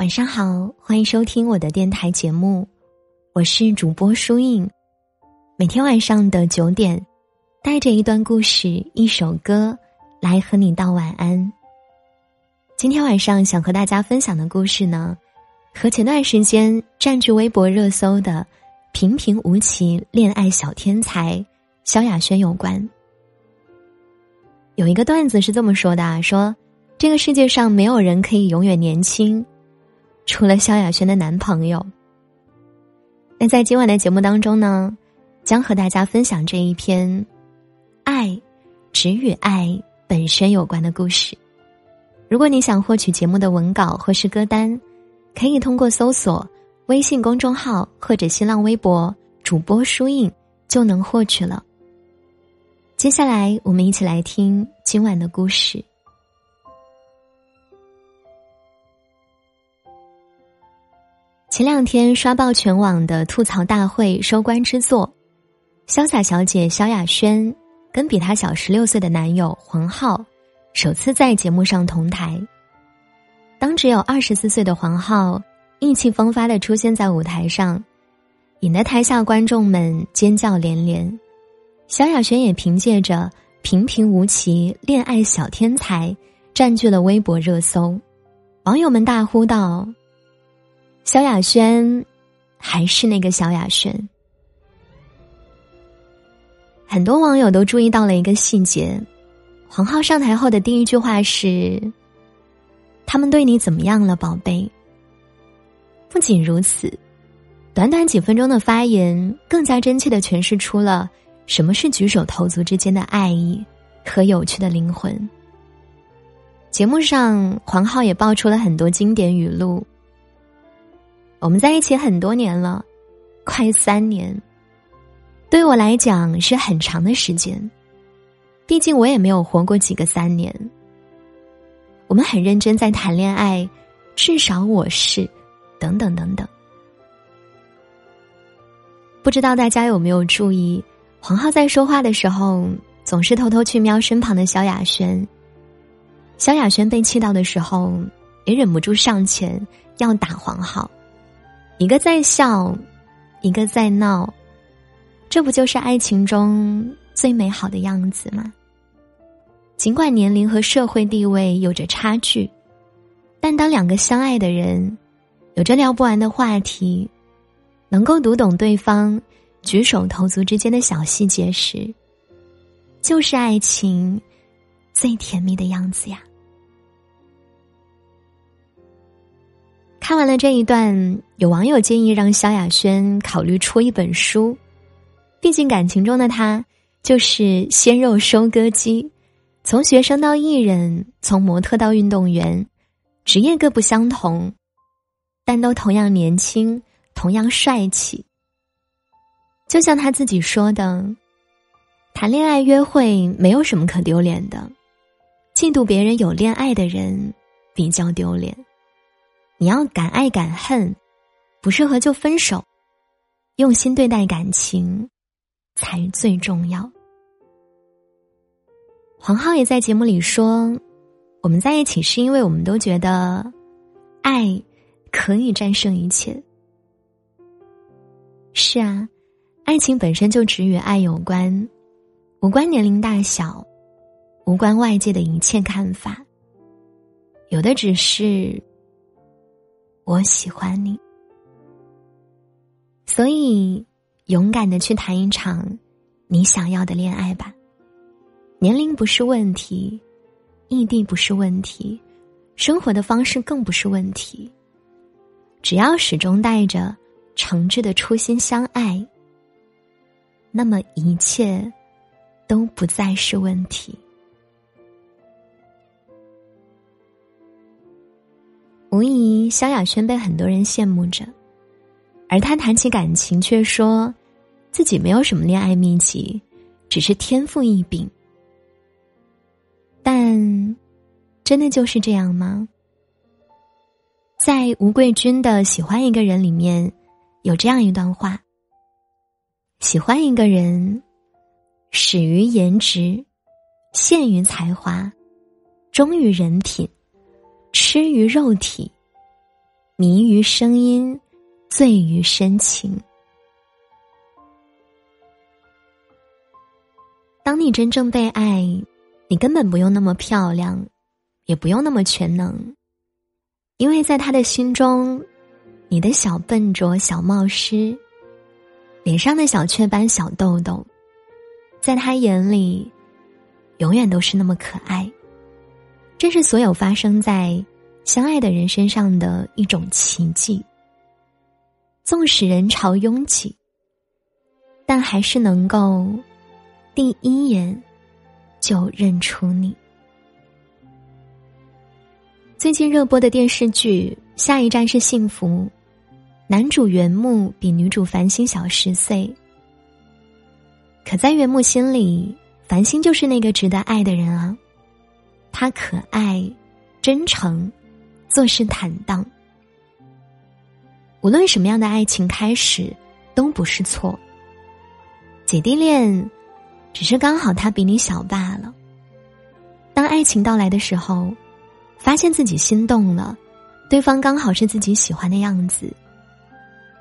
晚上好，欢迎收听我的电台节目，我是主播舒印。每天晚上的九点，带着一段故事、一首歌来和你道晚安。今天晚上想和大家分享的故事呢，和前段时间占据微博热搜的平平无奇恋爱小天才萧亚轩有关。有一个段子是这么说的啊，说这个世界上没有人可以永远年轻。除了萧亚轩的男朋友，那在今晚的节目当中呢，将和大家分享这一篇爱只与爱本身有关的故事。如果你想获取节目的文稿或是歌单，可以通过搜索微信公众号或者新浪微博主播书印就能获取了。接下来，我们一起来听今晚的故事。前两天刷爆全网的吐槽大会收官之作，潇洒小姐萧亚轩跟比她小十六岁的男友黄浩首次在节目上同台。当只有二十四岁的黄浩意气风发的出现在舞台上，引得台下观众们尖叫连连。萧亚轩也凭借着平平无奇恋爱小天才占据了微博热搜，网友们大呼道。萧亚轩，还是那个萧亚轩。很多网友都注意到了一个细节：黄浩上台后的第一句话是：“他们对你怎么样了，宝贝？”不仅如此，短短几分钟的发言，更加真切的诠释出了什么是举手投足之间的爱意和有趣的灵魂。节目上，黄浩也爆出了很多经典语录。我们在一起很多年了，快三年。对我来讲是很长的时间，毕竟我也没有活过几个三年。我们很认真在谈恋爱，至少我是，等等等等。不知道大家有没有注意，黄浩在说话的时候总是偷偷去瞄身旁的萧亚轩。萧亚轩被气到的时候，也忍不住上前要打黄浩。一个在笑，一个在闹，这不就是爱情中最美好的样子吗？尽管年龄和社会地位有着差距，但当两个相爱的人有着聊不完的话题，能够读懂对方举手投足之间的小细节时，就是爱情最甜蜜的样子呀。看完了这一段，有网友建议让萧亚轩考虑出一本书，毕竟感情中的他就是鲜肉收割机，从学生到艺人，从模特到运动员，职业各不相同，但都同样年轻，同样帅气。就像他自己说的：“谈恋爱约会没有什么可丢脸的，嫉妒别人有恋爱的人比较丢脸。”你要敢爱敢恨，不适合就分手，用心对待感情才最重要。黄浩也在节目里说：“我们在一起是因为我们都觉得，爱可以战胜一切。”是啊，爱情本身就只与爱有关，无关年龄大小，无关外界的一切看法，有的只是。我喜欢你，所以勇敢的去谈一场你想要的恋爱吧。年龄不是问题，异地不是问题，生活的方式更不是问题。只要始终带着诚挚的初心相爱，那么一切都不再是问题。无疑，萧亚轩被很多人羡慕着，而他谈起感情却说，自己没有什么恋爱秘籍，只是天赋异禀。但，真的就是这样吗？在吴桂君的《喜欢一个人》里面，有这样一段话：喜欢一个人，始于颜值，陷于才华，忠于人品。痴于肉体，迷于声音，醉于深情。当你真正被爱，你根本不用那么漂亮，也不用那么全能，因为在他的心中，你的小笨拙、小冒失，脸上的小雀斑、小痘痘，在他眼里，永远都是那么可爱。这是所有发生在相爱的人身上的一种奇迹。纵使人潮拥挤，但还是能够。第一眼就认出你。最近热播的电视剧《下一站是幸福》，男主原木比女主繁星小十岁。可在原木心里，繁星就是那个值得爱的人啊。他可爱、真诚、做事坦荡。无论什么样的爱情开始，都不是错。姐弟恋。只是刚好他比你小罢了。当爱情到来的时候，发现自己心动了，对方刚好是自己喜欢的样子，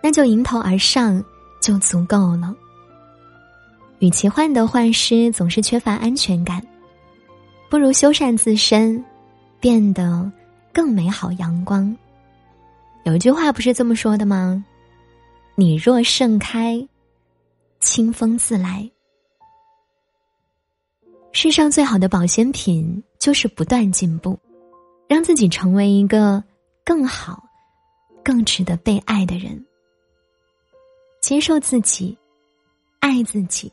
那就迎头而上就足够了。与其患得患失，总是缺乏安全感，不如修缮自身，变得更美好阳光。有一句话不是这么说的吗？你若盛开，清风自来。世上最好的保鲜品就是不断进步，让自己成为一个更好、更值得被爱的人。接受自己，爱自己。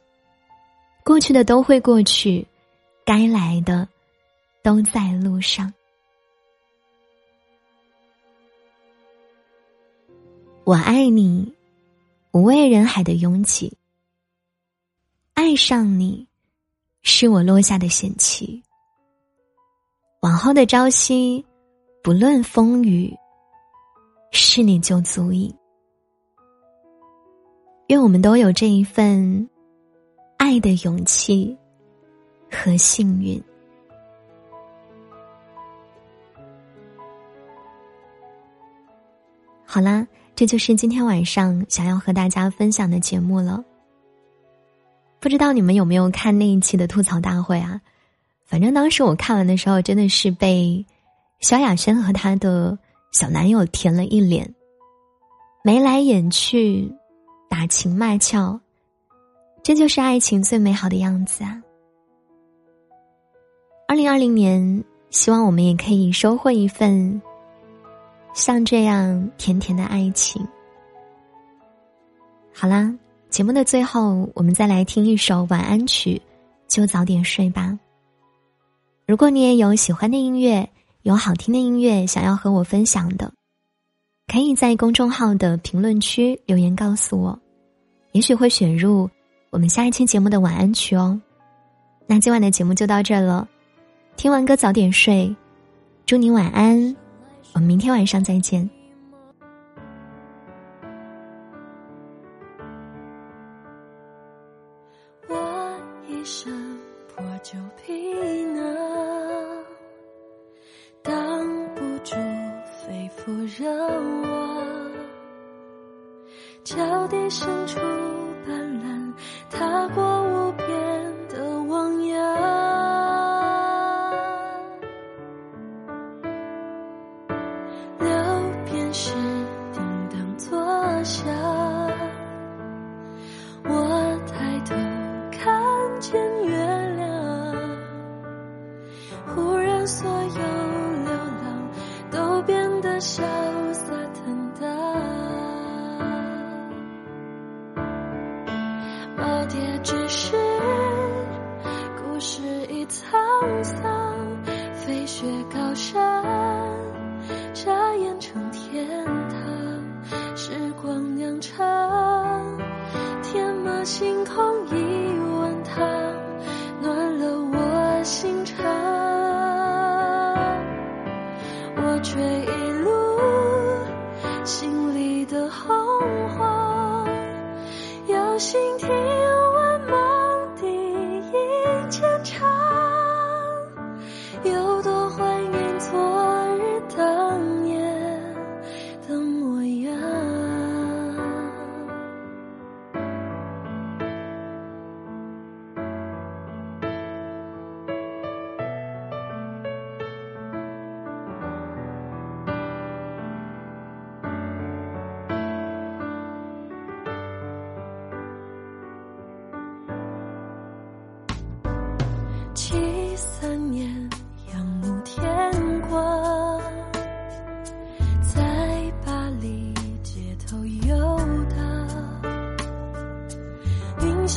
过去的都会过去，该来的都在路上。我爱你，无畏人海的拥挤。爱上你。是我落下的险棋。往后的朝夕，不论风雨，是你就足矣。愿我们都有这一份爱的勇气和幸运。好啦，这就是今天晚上想要和大家分享的节目了。不知道你们有没有看那一期的吐槽大会啊？反正当时我看完的时候，真的是被萧亚轩和她的小男友甜了一脸，眉来眼去，打情骂俏，这就是爱情最美好的样子啊！二零二零年，希望我们也可以收获一份像这样甜甜的爱情。好啦。节目的最后，我们再来听一首晚安曲，就早点睡吧。如果你也有喜欢的音乐，有好听的音乐想要和我分享的，可以在公众号的评论区留言告诉我，也许会选入我们下一期节目的晚安曲哦。那今晚的节目就到这了，听完歌早点睡，祝你晚安。我们明天晚上再见。我一身破旧皮囊，挡不住肺腑热望，脚底生出。沧桑，飞雪高山，眨眼成天堂。时光酿成，天马行空一碗汤，暖了我心肠。我追一路心里的洪荒，有心听。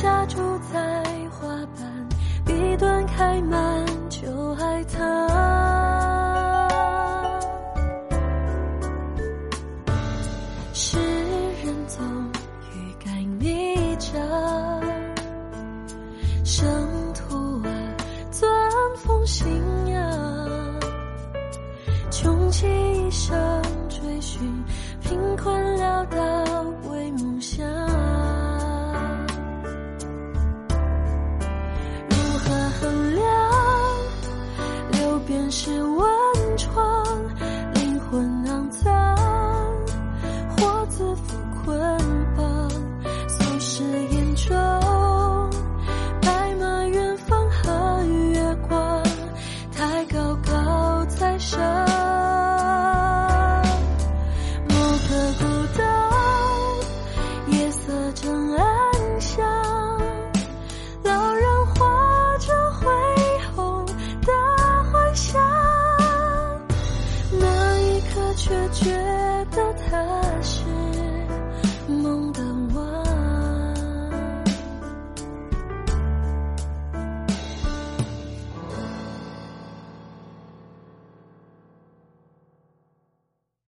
家住在花瓣，笔端开满秋海棠。诗人总欲盖弥彰，生徒啊钻风信仰，穷其一生追寻贫困潦倒。